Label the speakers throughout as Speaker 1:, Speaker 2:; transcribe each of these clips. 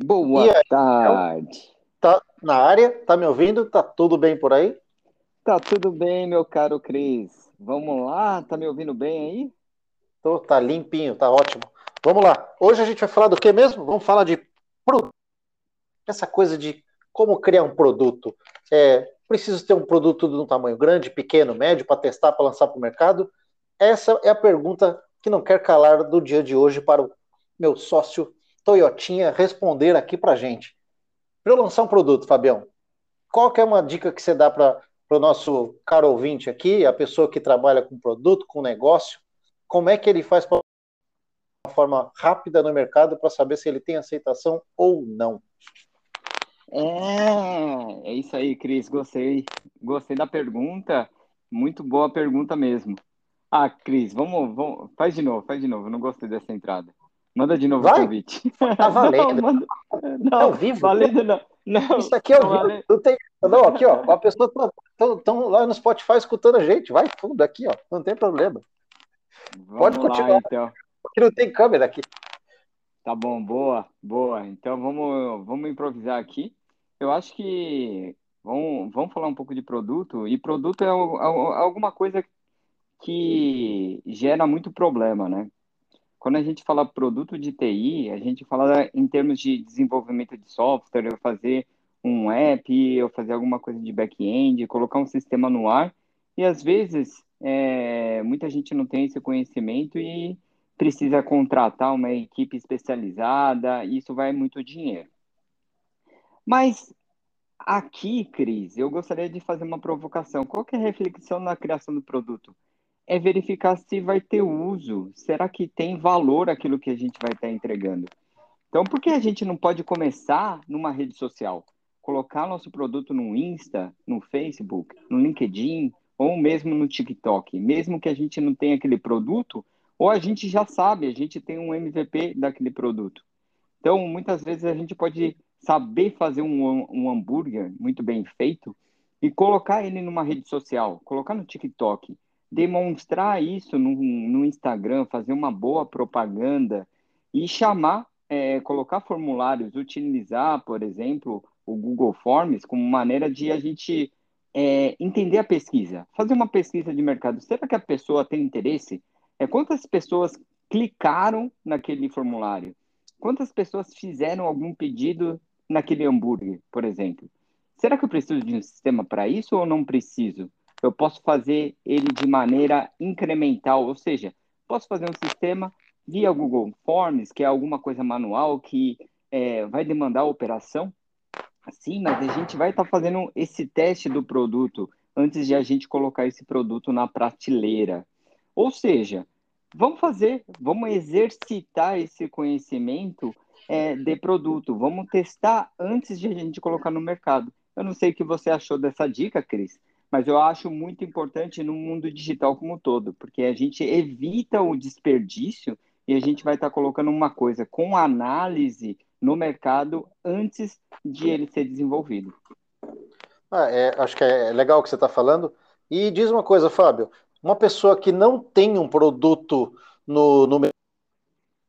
Speaker 1: Boa
Speaker 2: aí,
Speaker 1: tarde.
Speaker 2: Tá na área? Tá me ouvindo? Tá tudo bem por aí?
Speaker 1: Tá tudo bem, meu caro Cris? Vamos lá? Tá me ouvindo bem aí?
Speaker 2: Tô, tá limpinho, tá ótimo. Vamos lá. Hoje a gente vai falar do que mesmo? Vamos falar de produto. Essa coisa de como criar um produto. É, preciso ter um produto de um tamanho grande, pequeno, médio, para testar, para lançar para o mercado? Essa é a pergunta que não quer calar do dia de hoje para o meu sócio Toyotinha responder aqui para gente. Para eu lançar um produto, Fabião, qual que é uma dica que você dá para o nosso caro ouvinte aqui, a pessoa que trabalha com produto, com negócio, como é que ele faz para uma forma rápida no mercado para saber se ele tem aceitação ou não?
Speaker 1: É, é isso aí, Cris. Gostei. Gostei da pergunta. Muito boa pergunta mesmo. Ah, Cris, vamos, vamos. Faz de novo, faz de novo. Não gostei dessa entrada. Manda de novo
Speaker 2: Vai.
Speaker 1: o convite.
Speaker 2: Tá valendo.
Speaker 1: Não, manda...
Speaker 2: É
Speaker 1: não,
Speaker 2: ao vivo?
Speaker 1: valendo não. Não,
Speaker 2: Isso aqui é o vivo. Não, tem... não, aqui, ó. A pessoa estão lá no Spotify escutando a gente. Vai fundo aqui, ó. Não tem problema. Pode
Speaker 1: Vamos lá,
Speaker 2: continuar.
Speaker 1: então.
Speaker 2: Aqui não tem câmera aqui.
Speaker 1: Tá bom, boa, boa. Então vamos, vamos improvisar aqui. Eu acho que vamos, vamos falar um pouco de produto, e produto é al- al- alguma coisa que gera muito problema, né? Quando a gente fala produto de TI, a gente fala em termos de desenvolvimento de software, eu fazer um app, eu fazer alguma coisa de back-end, colocar um sistema no ar, e às vezes é, muita gente não tem esse conhecimento e precisa contratar uma equipe especializada, isso vai muito dinheiro. Mas aqui, Cris, eu gostaria de fazer uma provocação. Qual é a reflexão na criação do produto? É verificar se vai ter uso. Será que tem valor aquilo que a gente vai estar entregando? Então, por que a gente não pode começar numa rede social? Colocar nosso produto no Insta, no Facebook, no LinkedIn, ou mesmo no TikTok. Mesmo que a gente não tenha aquele produto, ou a gente já sabe, a gente tem um MVP daquele produto. Então, muitas vezes a gente pode saber fazer um, um hambúrguer muito bem feito e colocar ele numa rede social, colocar no TikTok, demonstrar isso no, no Instagram, fazer uma boa propaganda e chamar, é, colocar formulários, utilizar, por exemplo, o Google Forms como maneira de a gente é, entender a pesquisa, fazer uma pesquisa de mercado. Será que a pessoa tem interesse? É, quantas pessoas clicaram naquele formulário? Quantas pessoas fizeram algum pedido naquele hambúrguer, por exemplo? Será que eu preciso de um sistema para isso ou não preciso? Eu posso fazer ele de maneira incremental, ou seja, posso fazer um sistema via Google Forms, que é alguma coisa manual que é, vai demandar operação? Sim, mas a gente vai estar tá fazendo esse teste do produto antes de a gente colocar esse produto na prateleira. Ou seja, vamos fazer, vamos exercitar esse conhecimento é, de produto, vamos testar antes de a gente colocar no mercado. Eu não sei o que você achou dessa dica, Cris, mas eu acho muito importante no mundo digital como um todo, porque a gente evita o desperdício e a gente vai estar tá colocando uma coisa com análise no mercado antes de ele ser desenvolvido.
Speaker 2: Ah, é, acho que é legal o que você está falando. E diz uma coisa, Fábio: uma pessoa que não tem um produto no, no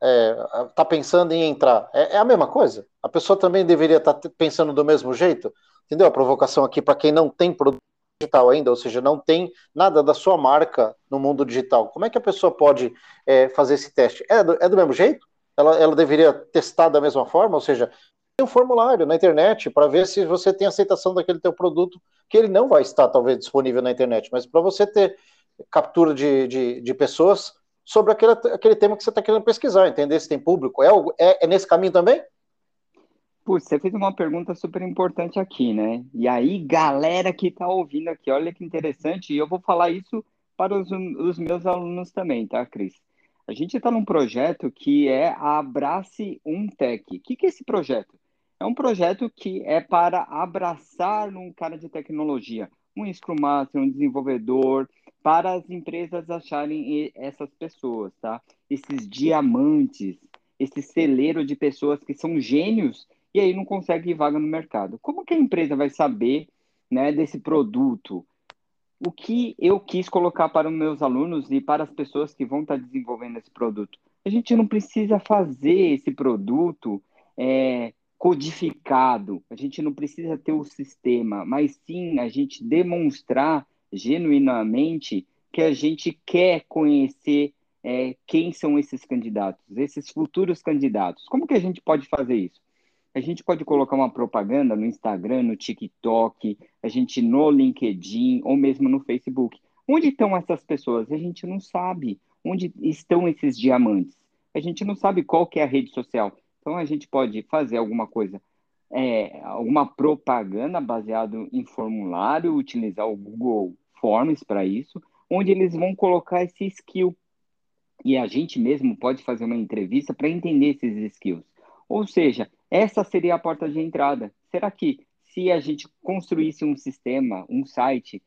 Speaker 2: está é, pensando em entrar, é, é, a mesma coisa? A pessoa também deveria estar tá pensando do mesmo jeito? Entendeu? A provocação aqui para quem não tem produto digital ainda, ou seja, não tem nada da sua marca no mundo digital. Como é que a pessoa pode é, fazer esse teste? É do, é do mesmo jeito? Ela, ela deveria testar da mesma forma? Ou seja, tem um formulário na internet para ver se você tem aceitação daquele teu produto, que ele não vai estar talvez disponível na internet, mas para você ter captura de, de, de pessoas sobre aquele, aquele tema que você está querendo pesquisar, entender se tem público. É, é, é nesse caminho também?
Speaker 1: Putz, você fez uma pergunta super importante aqui, né? E aí, galera que está ouvindo aqui, olha que interessante, e eu vou falar isso para os, os meus alunos também, tá, Cris? A gente está num projeto que é a Abrace um Tech. O que, que é esse projeto? É um projeto que é para abraçar um cara de tecnologia, um Scrum Master, um desenvolvedor, para as empresas acharem essas pessoas, tá? Esses diamantes, esse celeiro de pessoas que são gênios e aí não conseguem vaga no mercado. Como que a empresa vai saber, né, desse produto? O que eu quis colocar para os meus alunos e para as pessoas que vão estar desenvolvendo esse produto? A gente não precisa fazer esse produto é, codificado, a gente não precisa ter o sistema, mas sim a gente demonstrar genuinamente que a gente quer conhecer é, quem são esses candidatos, esses futuros candidatos. Como que a gente pode fazer isso? A gente pode colocar uma propaganda no Instagram, no TikTok, a gente no LinkedIn ou mesmo no Facebook. Onde estão essas pessoas? A gente não sabe. Onde estão esses diamantes? A gente não sabe qual que é a rede social. Então a gente pode fazer alguma coisa, é, alguma propaganda baseado em formulário, utilizar o Google Forms para isso, onde eles vão colocar esse skill. E a gente mesmo pode fazer uma entrevista para entender esses skills. Ou seja, essa seria a porta de entrada. Será que se a gente construísse um sistema, um site,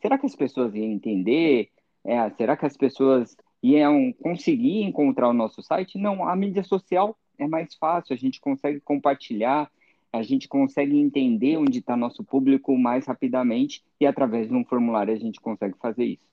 Speaker 1: será que as pessoas iam entender? É, será que as pessoas iam conseguir encontrar o nosso site? Não, a mídia social é mais fácil, a gente consegue compartilhar, a gente consegue entender onde está nosso público mais rapidamente e através de um formulário a gente consegue fazer isso.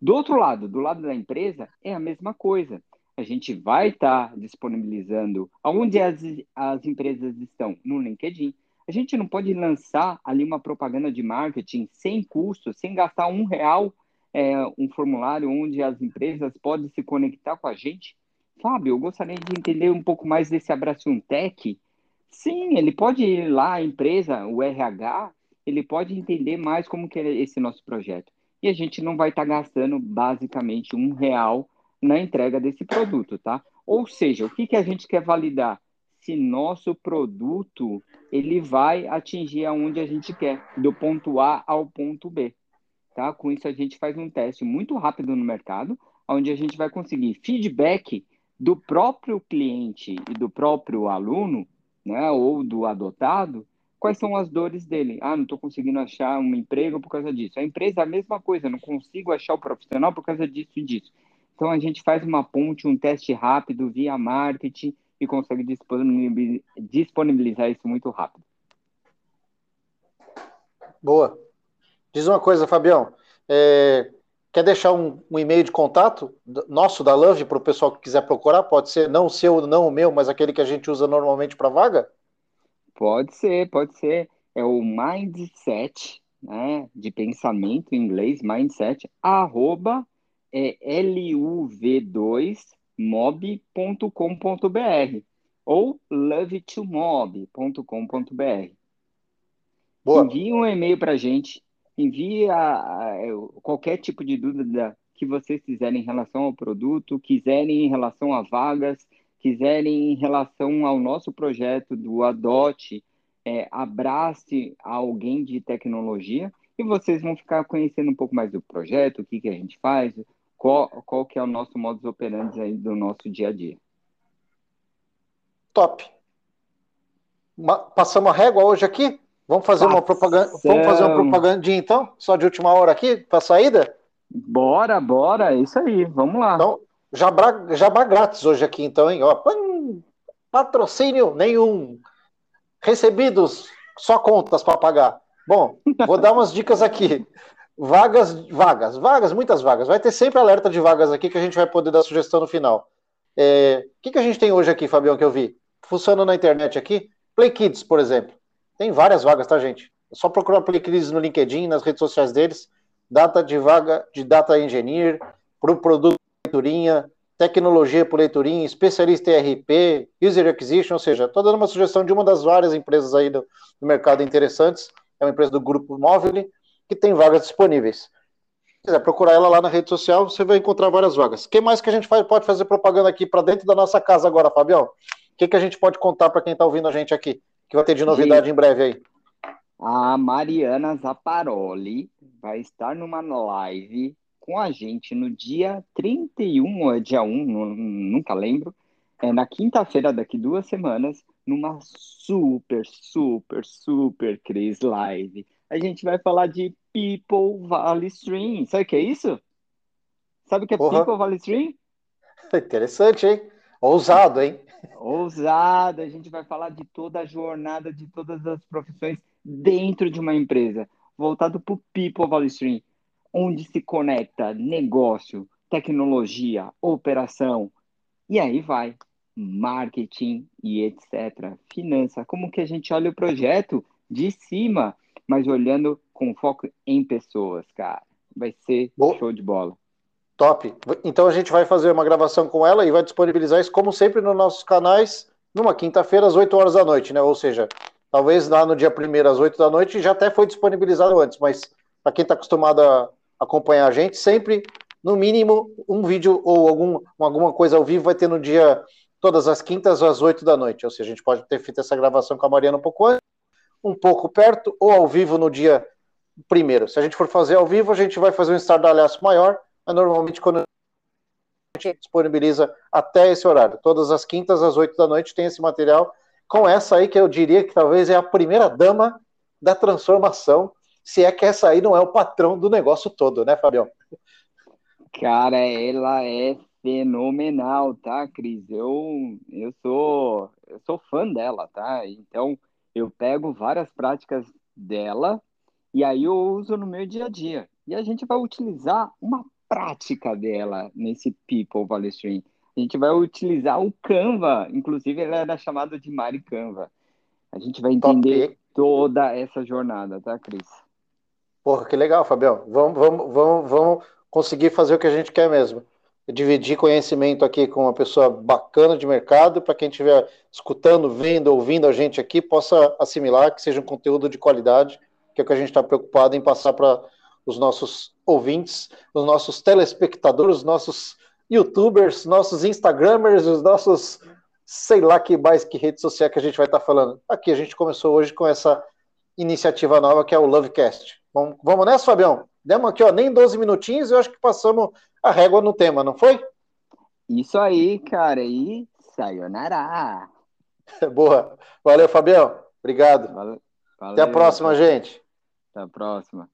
Speaker 1: Do outro lado, do lado da empresa, é a mesma coisa. A gente vai estar tá disponibilizando aonde as, as empresas estão no LinkedIn. A gente não pode lançar ali uma propaganda de marketing sem custo, sem gastar um real, é, um formulário onde as empresas podem se conectar com a gente Fábio, eu gostaria de entender um pouco mais desse Abraço Tech. Sim, ele pode ir lá, a empresa, o RH, ele pode entender mais como que é esse nosso projeto. E a gente não vai estar tá gastando basicamente um real na entrega desse produto, tá? Ou seja, o que, que a gente quer validar? Se nosso produto ele vai atingir aonde a gente quer, do ponto A ao ponto B. Tá? Com isso a gente faz um teste muito rápido no mercado, onde a gente vai conseguir feedback do próprio cliente e do próprio aluno, né, ou do adotado, quais são as dores dele. Ah, não estou conseguindo achar um emprego por causa disso. A empresa a mesma coisa, não consigo achar o profissional por causa disso e disso. Então a gente faz uma ponte, um teste rápido via marketing e consegue disponibilizar isso muito rápido.
Speaker 2: Boa. Diz uma coisa, Fabião. É, Quer deixar um, um e-mail de contato nosso da Love para o pessoal que quiser procurar? Pode ser não o seu, não o meu, mas aquele que a gente usa normalmente para vaga?
Speaker 1: Pode ser, pode ser. É o mindset, né, de pensamento em inglês, mindset, arroba é, luv2mob.com.br ou love2mob.com.br. Envie um e-mail para a gente envie a, a, qualquer tipo de dúvida que vocês quiserem em relação ao produto, quiserem em relação a vagas, quiserem em relação ao nosso projeto do Adote, é, abrace alguém de tecnologia e vocês vão ficar conhecendo um pouco mais do projeto, o que, que a gente faz, qual, qual que é o nosso modus operandi aí do nosso dia a dia.
Speaker 2: Top. Passamos a régua hoje aqui? Vamos fazer uma propaganda. Vamos fazer uma propagandinha então? Só de última hora aqui, para saída?
Speaker 1: Bora, bora, é isso aí, vamos lá.
Speaker 2: Então, jabá, jabá grátis hoje aqui, então, hein? Ó, patrocínio nenhum. Recebidos, só contas para pagar. Bom, vou dar umas dicas aqui. Vagas, vagas, vagas, muitas vagas. Vai ter sempre alerta de vagas aqui que a gente vai poder dar sugestão no final. É, o que, que a gente tem hoje aqui, Fabião, que eu vi? Funciona na internet aqui? Play Kids, por exemplo. Tem várias vagas, tá, gente? É só procurar Play Crise no LinkedIn, nas redes sociais deles. Data de vaga de Data Engineer, para o produto leiturinha, tecnologia por leiturinha, especialista em RP, User Acquisition, ou seja, estou dando uma sugestão de uma das várias empresas aí do, do mercado interessantes. É uma empresa do Grupo Móvel que tem vagas disponíveis. Se quiser procurar ela lá na rede social, você vai encontrar várias vagas. O que mais que a gente pode fazer propaganda aqui para dentro da nossa casa agora, Fabião? O que, que a gente pode contar para quem está ouvindo a gente aqui? que vai ter de novidade em breve aí?
Speaker 1: A Mariana Zaparoli vai estar numa live com a gente no dia 31 ou é dia 1, nunca lembro, é na quinta-feira daqui duas semanas, numa super, super, super Cris Live. A gente vai falar de People Valley Stream. Sabe o que é isso? Sabe o que é Porra. People Valley Stream?
Speaker 2: Interessante, hein? Ousado, hein?
Speaker 1: Ousado, a gente vai falar de toda a jornada de todas as profissões dentro de uma empresa, voltado para o People Value Stream, onde se conecta negócio, tecnologia, operação, e aí vai. marketing e etc. Finança, como que a gente olha o projeto de cima, mas olhando com foco em pessoas, cara. Vai ser Boa. show de bola.
Speaker 2: Top. Então a gente vai fazer uma gravação com ela e vai disponibilizar isso, como sempre, nos nossos canais, numa quinta-feira, às 8 horas da noite, né? Ou seja, talvez lá no dia primeiro, às 8 da noite, já até foi disponibilizado antes, mas para quem está acostumado a acompanhar a gente, sempre, no mínimo, um vídeo ou algum, alguma coisa ao vivo vai ter no dia, todas as quintas, às 8 da noite. Ou seja, a gente pode ter feito essa gravação com a Mariana um pouco antes, um pouco perto, ou ao vivo no dia primeiro. Se a gente for fazer ao vivo, a gente vai fazer um estardalhaço maior, mas normalmente quando a gente disponibiliza até esse horário. Todas as quintas, às oito da noite, tem esse material com essa aí que eu diria que talvez é a primeira dama da transformação, se é que essa aí não é o patrão do negócio todo, né, Fabião?
Speaker 1: Cara, ela é fenomenal, tá, Cris? Eu, eu sou eu sou fã dela, tá? Então, eu pego várias práticas dela e aí eu uso no meu dia a dia. E a gente vai utilizar uma prática dela nesse People Valestream. A gente vai utilizar o Canva, inclusive ela era chamada de Mari Canva. A gente vai entender Top. toda essa jornada, tá, Cris?
Speaker 2: Porra, que legal, Fabião. Vamos, vamos, vamos, vamos conseguir fazer o que a gente quer mesmo. Dividir conhecimento aqui com uma pessoa bacana de mercado, para quem estiver escutando, vendo, ouvindo a gente aqui, possa assimilar que seja um conteúdo de qualidade que é o que a gente está preocupado em passar para os nossos ouvintes, os nossos telespectadores, os nossos youtubers, nossos instagramers, os nossos sei lá que mais que rede social que a gente vai estar tá falando. Aqui a gente começou hoje com essa iniciativa nova que é o Lovecast. Vamos, vamos nessa, Fabião? Demos aqui, ó, nem 12 minutinhos, eu acho que passamos a régua no tema, não foi?
Speaker 1: Isso aí, cara, e sayonara.
Speaker 2: Boa. Valeu, Fabião. Obrigado. Valeu. Até a próxima, gente.
Speaker 1: Até a próxima.